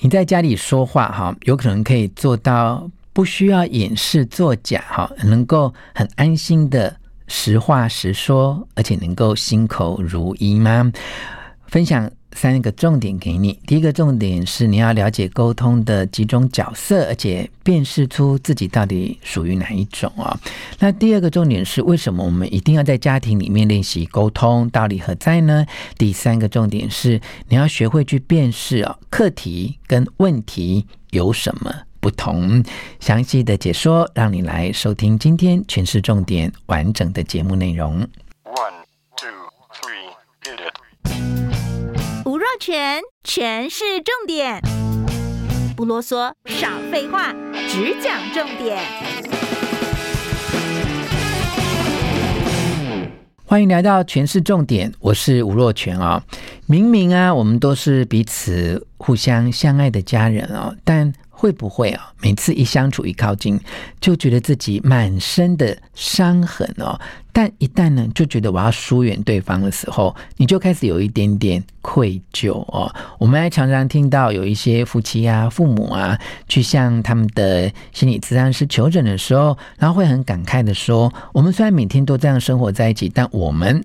你在家里说话哈，有可能可以做到不需要掩饰作假哈，能够很安心的实话实说，而且能够心口如一吗？分享。三个重点给你。第一个重点是你要了解沟通的几种角色，而且辨识出自己到底属于哪一种啊。那第二个重点是为什么我们一定要在家庭里面练习沟通，道理何在呢？第三个重点是你要学会去辨识啊，课题跟问题有什么不同。详细的解说，让你来收听今天权式重点完整的节目内容。全全是重点，不啰嗦，少废话，只讲重点。欢迎来到全是重点，我是吴若全啊、哦。明明啊，我们都是彼此互相相爱的家人哦，但会不会啊，每次一相处一靠近，就觉得自己满身的伤痕哦。但一旦呢，就觉得我要疏远对方的时候，你就开始有一点点愧疚哦。我们还常常听到有一些夫妻啊、父母啊，去向他们的心理咨商师求诊的时候，然后会很感慨的说：“我们虽然每天都这样生活在一起，但我们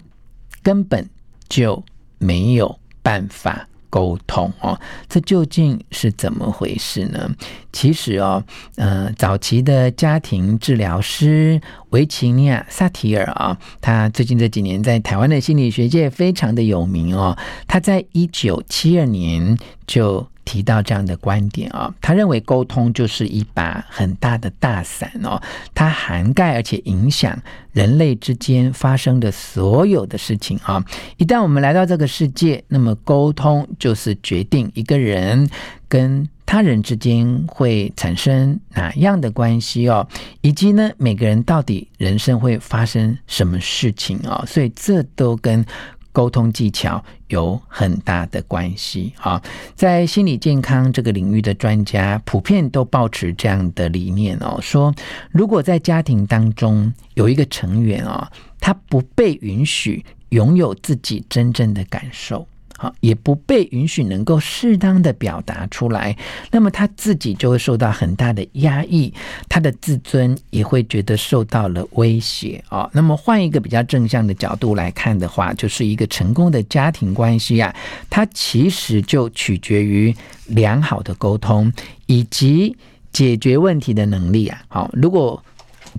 根本就没有办法。”沟通哦，这究竟是怎么回事呢？其实哦，呃，早期的家庭治疗师维琴尼亚·萨提尔啊，他最近这几年在台湾的心理学界非常的有名哦。他在一九七二年就提到这样的观点啊，他认为沟通就是一把很大的大伞哦，它涵盖而且影响人类之间发生的所有的事情啊。一旦我们来到这个世界，那么沟通就是决定一个人跟他人之间会产生哪样的关系哦，以及呢，每个人到底人生会发生什么事情啊？所以这都跟沟通技巧有很大的关系啊，在心理健康这个领域的专家普遍都抱持这样的理念哦，说如果在家庭当中有一个成员啊，他不被允许拥有自己真正的感受。好也不被允许能够适当的表达出来，那么他自己就会受到很大的压抑，他的自尊也会觉得受到了威胁啊。那么换一个比较正向的角度来看的话，就是一个成功的家庭关系啊，它其实就取决于良好的沟通以及解决问题的能力啊。好，如果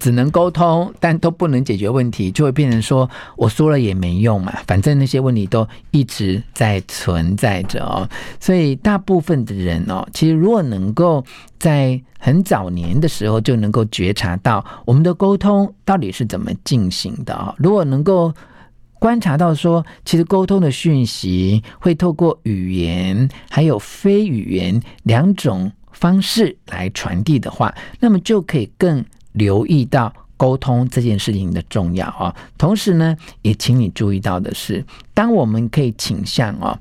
只能沟通，但都不能解决问题，就会变成说我说了也没用嘛。反正那些问题都一直在存在着哦。所以大部分的人哦，其实如果能够在很早年的时候就能够觉察到我们的沟通到底是怎么进行的哦，如果能够观察到说，其实沟通的讯息会透过语言还有非语言两种方式来传递的话，那么就可以更。留意到沟通这件事情的重要啊，同时呢，也请你注意到的是，当我们可以倾向啊，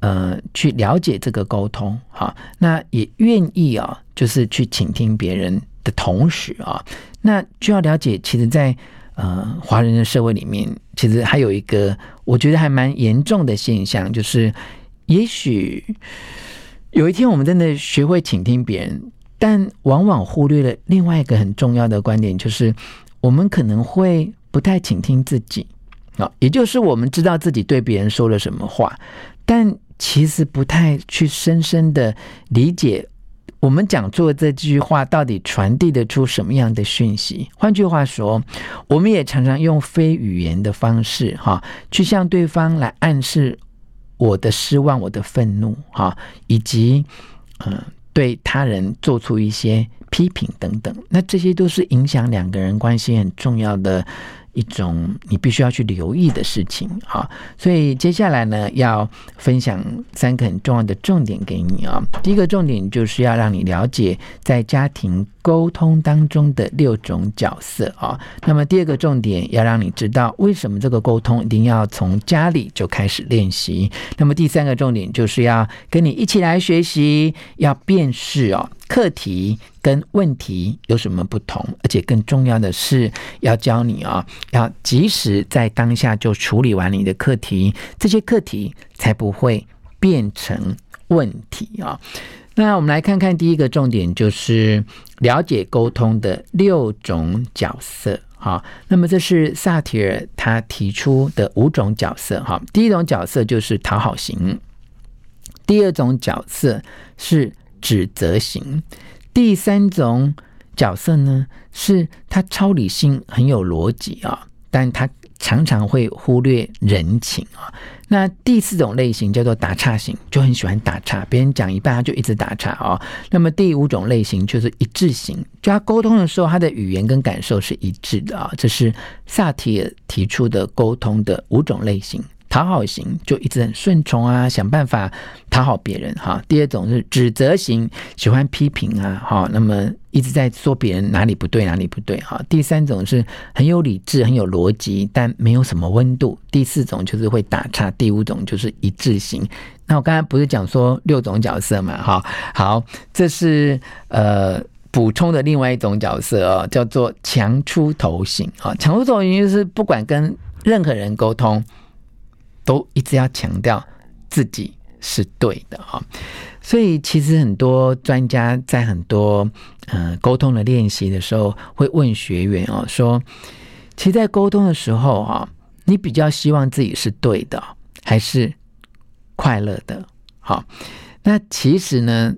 呃，去了解这个沟通，哈，那也愿意啊，就是去倾听别人的同时啊，那就要了解，其实，在呃华人的社会里面，其实还有一个我觉得还蛮严重的现象，就是也许有一天我们真的学会倾听别人。但往往忽略了另外一个很重要的观点，就是我们可能会不太倾听自己啊，也就是我们知道自己对别人说了什么话，但其实不太去深深的理解我们讲出的这句话到底传递得出什么样的讯息。换句话说，我们也常常用非语言的方式哈，去向对方来暗示我的失望、我的愤怒哈，以及嗯。对他人做出一些批评等等，那这些都是影响两个人关系很重要的一种你必须要去留意的事情啊。所以接下来呢，要分享三个很重要的重点给你啊。第一个重点就是要让你了解在家庭沟通当中的六种角色啊。那么第二个重点要让你知道为什么这个沟通一定要从家里就开始练习。那么第三个重点就是要跟你一起来学习，要辨识哦。课题跟问题有什么不同？而且更重要的是，要教你啊、哦，要及时在当下就处理完你的课题，这些课题才不会变成问题啊、哦。那我们来看看第一个重点，就是了解沟通的六种角色。好，那么这是萨提尔他提出的五种角色。哈，第一种角色就是讨好型，第二种角色是。指责型，第三种角色呢，是他超理性，很有逻辑啊，但他常常会忽略人情啊。那第四种类型叫做打岔型，就很喜欢打岔，别人讲一半他就一直打岔啊。那么第五种类型就是一致型，就他沟通的时候，他的语言跟感受是一致的啊。这是萨提尔提出的沟通的五种类型。讨好型就一直很顺从啊，想办法讨好别人哈。第二种是指责型，喜欢批评啊，哈，那么一直在说别人哪里不对，哪里不对哈。第三种是很有理智、很有逻辑，但没有什么温度。第四种就是会打岔。第五种就是一致型。那我刚才不是讲说六种角色嘛？哈，好，这是呃补充的另外一种角色哦，叫做强出头型啊。强出头型就是不管跟任何人沟通。都一直要强调自己是对的啊，所以其实很多专家在很多呃沟通的练习的时候，会问学员哦说，其实，在沟通的时候啊，你比较希望自己是对的，还是快乐的？好，那其实呢，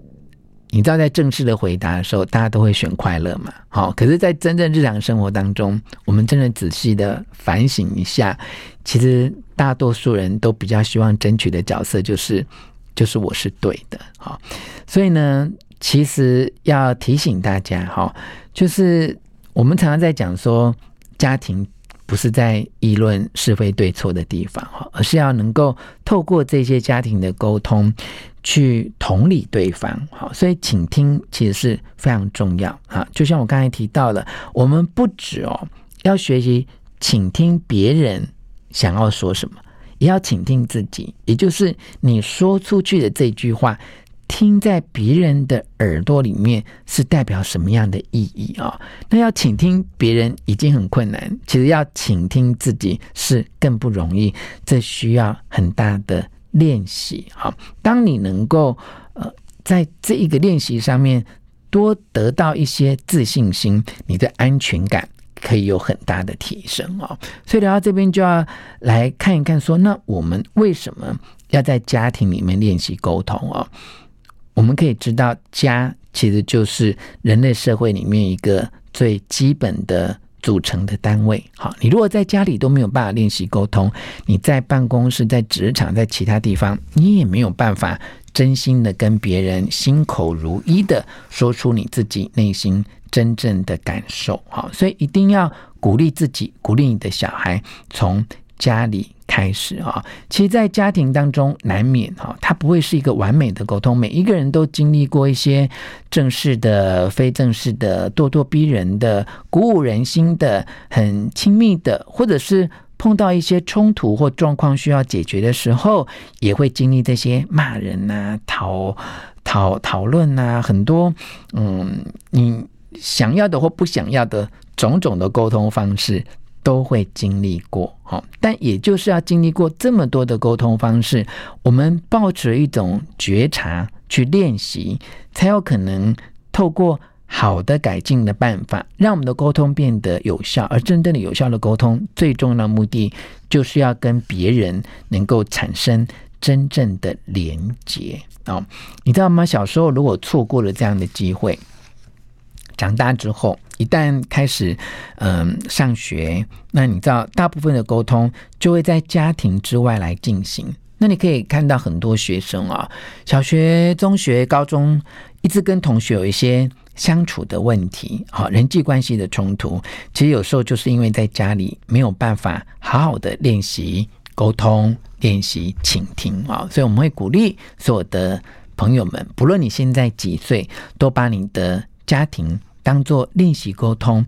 你知道在正式的回答的时候，大家都会选快乐嘛。好，可是，在真正日常生活当中，我们真的仔细的反省一下，其实。大多数人都比较希望争取的角色就是，就是我是对的，好，所以呢，其实要提醒大家，哈，就是我们常常在讲说，家庭不是在议论是非对错的地方，哈，而是要能够透过这些家庭的沟通，去同理对方，好，所以倾听其实是非常重要啊。就像我刚才提到了，我们不止哦，要学习倾听别人。想要说什么，也要倾听自己，也就是你说出去的这句话，听在别人的耳朵里面是代表什么样的意义啊？那要倾听别人已经很困难，其实要倾听自己是更不容易，这需要很大的练习啊。当你能够呃在这一个练习上面多得到一些自信心，你的安全感。可以有很大的提升哦，所以聊到这边就要来看一看，说那我们为什么要在家庭里面练习沟通哦？我们可以知道，家其实就是人类社会里面一个最基本的组成的单位。好，你如果在家里都没有办法练习沟通，你在办公室、在职场、在其他地方，你也没有办法真心的跟别人心口如一的说出你自己内心。真正的感受，好，所以一定要鼓励自己，鼓励你的小孩，从家里开始啊。其实，在家庭当中，难免哈，它不会是一个完美的沟通。每一个人都经历过一些正式的、非正式的、咄咄逼人的、鼓舞人心的、很亲密的，或者是碰到一些冲突或状况需要解决的时候，也会经历这些骂人呐、讨讨讨论呐，很多嗯，你。想要的或不想要的种种的沟通方式都会经历过，好，但也就是要经历过这么多的沟通方式，我们抱持一种觉察去练习，才有可能透过好的改进的办法，让我们的沟通变得有效。而真正的有效的沟通，最重要的目的就是要跟别人能够产生真正的连结。哦，你知道吗？小时候如果错过了这样的机会。长大之后，一旦开始嗯上学，那你知道，大部分的沟通就会在家庭之外来进行。那你可以看到很多学生啊，小学、中学、高中，一直跟同学有一些相处的问题，好，人际关系的冲突，其实有时候就是因为在家里没有办法好好的练习沟通、练习倾听啊，所以我们会鼓励所有的朋友们，不论你现在几岁，都把你的家庭当做练习沟通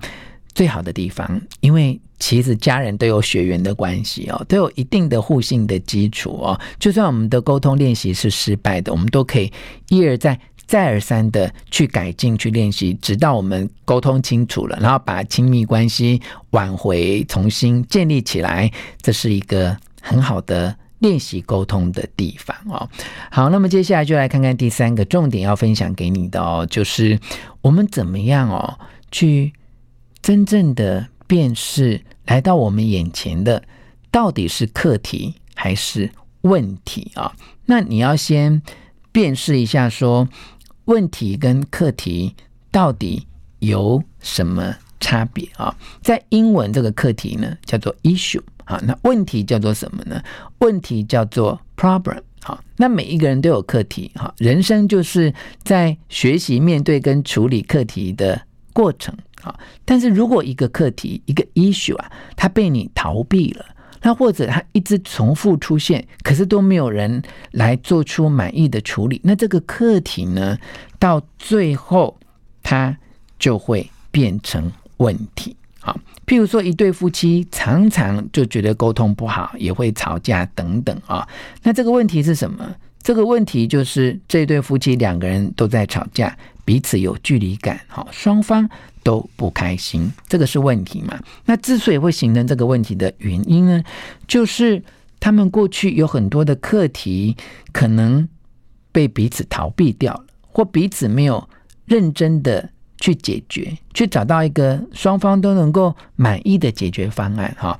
最好的地方，因为其实家人都有血缘的关系哦，都有一定的互信的基础哦。就算我们的沟通练习是失败的，我们都可以一而再、再而三的去改进、去练习，直到我们沟通清楚了，然后把亲密关系挽回、重新建立起来。这是一个很好的练习沟通的地方哦。好，那么接下来就来看看第三个重点要分享给你的哦，就是我们怎么样哦去。真正的辨识来到我们眼前的到底是课题还是问题啊？那你要先辨识一下，说问题跟课题到底有什么差别啊？在英文这个课题呢叫做 issue 啊，那问题叫做什么呢？问题叫做 problem 啊。那每一个人都有课题哈，人生就是在学习面对跟处理课题的过程。啊，但是如果一个课题一个 issue 啊，它被你逃避了，那或者它一直重复出现，可是都没有人来做出满意的处理，那这个课题呢，到最后它就会变成问题。好，譬如说一对夫妻常常就觉得沟通不好，也会吵架等等啊，那这个问题是什么？这个问题就是这对夫妻两个人都在吵架，彼此有距离感，好，双方。都不开心，这个是问题嘛？那之所以会形成这个问题的原因呢，就是他们过去有很多的课题，可能被彼此逃避掉了，或彼此没有认真的去解决，去找到一个双方都能够满意的解决方案。哈，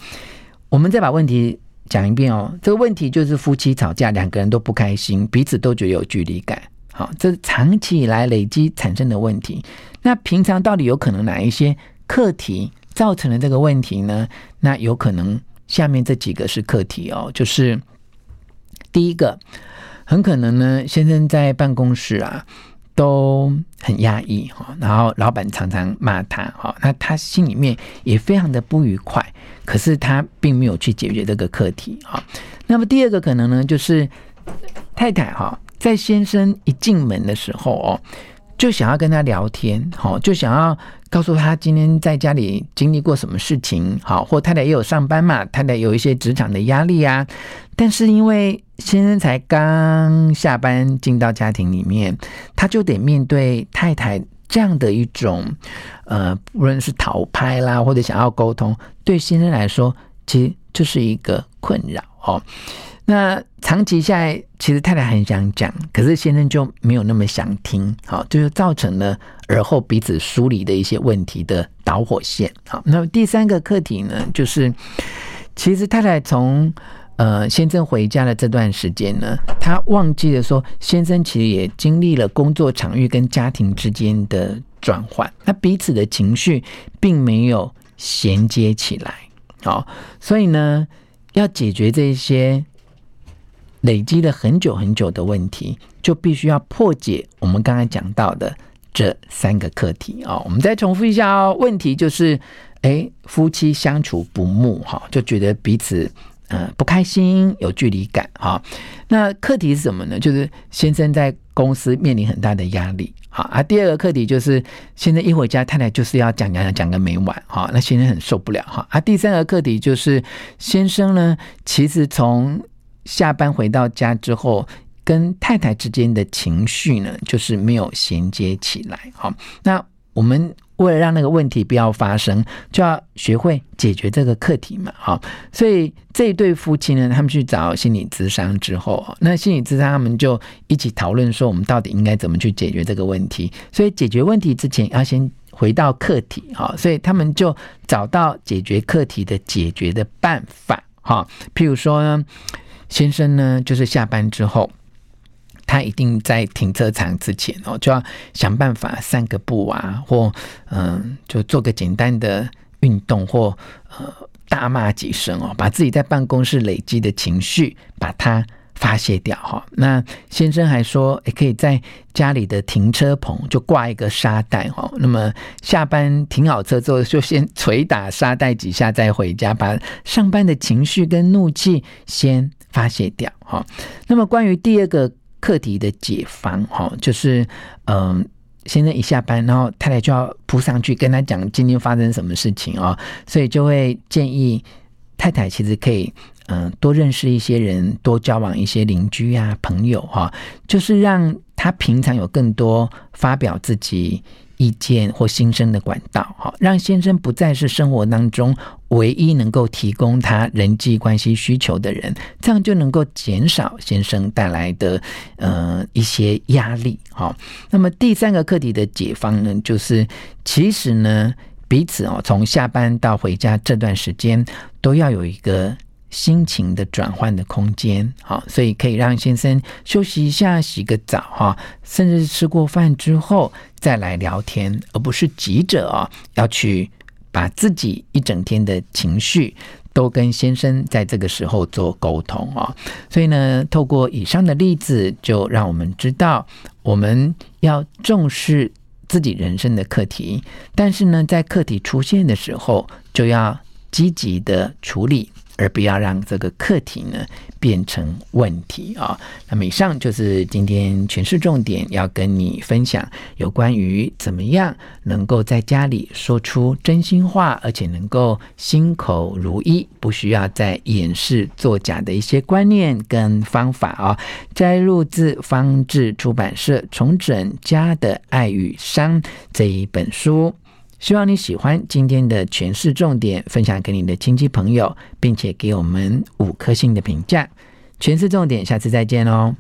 我们再把问题讲一遍哦。这个问题就是夫妻吵架，两个人都不开心，彼此都觉得有距离感。好，这是长期以来累积产生的问题。那平常到底有可能哪一些课题造成了这个问题呢？那有可能下面这几个是课题哦，就是第一个，很可能呢，先生在办公室啊都很压抑哈，然后老板常常骂他哈，那他心里面也非常的不愉快，可是他并没有去解决这个课题哈。那么第二个可能呢，就是太太哈，在先生一进门的时候哦。就想要跟他聊天，好，就想要告诉他今天在家里经历过什么事情，好，或太太也有上班嘛，太太有一些职场的压力啊，但是因为先生才刚下班进到家庭里面，他就得面对太太这样的一种，呃，无论是讨拍啦，或者想要沟通，对先生来说，其实就是一个困扰哦。那长期下来，其实太太很想讲，可是先生就没有那么想听，好，就是造成了而后彼此疏离的一些问题的导火线。好，那么第三个课题呢，就是其实太太从呃先生回家的这段时间呢，她忘记了说，先生其实也经历了工作场域跟家庭之间的转换，那彼此的情绪并没有衔接起来。好，所以呢，要解决这些。累积了很久很久的问题，就必须要破解我们刚才讲到的这三个课题啊。我们再重复一下哦。问题就是，诶，夫妻相处不睦哈，就觉得彼此呃不开心，有距离感哈。那课题是什么呢？就是先生在公司面临很大的压力好啊。第二个课题就是，先生一回家，太太就是要讲讲讲讲个没完哈。那先生很受不了哈。啊，第三个课题就是，先生呢，其实从下班回到家之后，跟太太之间的情绪呢，就是没有衔接起来。好，那我们为了让那个问题不要发生，就要学会解决这个课题嘛。好，所以这一对夫妻呢，他们去找心理咨商之后，那心理咨商他们就一起讨论说，我们到底应该怎么去解决这个问题。所以解决问题之前，要先回到课题。好，所以他们就找到解决课题的解决的办法。好，譬如说呢。先生呢，就是下班之后，他一定在停车场之前哦，就要想办法散个步啊，或嗯，就做个简单的运动，或呃大骂几声哦，把自己在办公室累积的情绪把它发泄掉哈。那先生还说，也可以在家里的停车棚就挂一个沙袋哈。那么下班停好车之后，就先捶打沙袋几下再回家，把上班的情绪跟怒气先发泄掉哈。那么关于第二个课题的解方哈，就是嗯。先生一下班，然后太太就要扑上去跟他讲今天发生什么事情哦，所以就会建议太太其实可以嗯多认识一些人，多交往一些邻居啊朋友哈，就是让他平常有更多发表自己意见或心声的管道，哈，让先生不再是生活当中唯一能够提供他人际关系需求的人，这样就能够减少先生带来的呃一些压力，哈。那么第三个课题的解放呢，就是其实呢彼此哦，从下班到回家这段时间都要有一个。心情的转换的空间，好，所以可以让先生休息一下，洗个澡哈，甚至吃过饭之后再来聊天，而不是急着啊要去把自己一整天的情绪都跟先生在这个时候做沟通啊。所以呢，透过以上的例子，就让我们知道我们要重视自己人生的课题，但是呢，在课题出现的时候，就要积极的处理。而不要让这个课题呢变成问题啊。那么以上就是今天权式重点要跟你分享有关于怎么样能够在家里说出真心话，而且能够心口如一，不需要再掩饰作假的一些观念跟方法啊。摘录自方志出版社《重整家的爱与伤》这一本书。希望你喜欢今天的全市重点，分享给你的亲戚朋友，并且给我们五颗星的评价。全市重点，下次再见哦。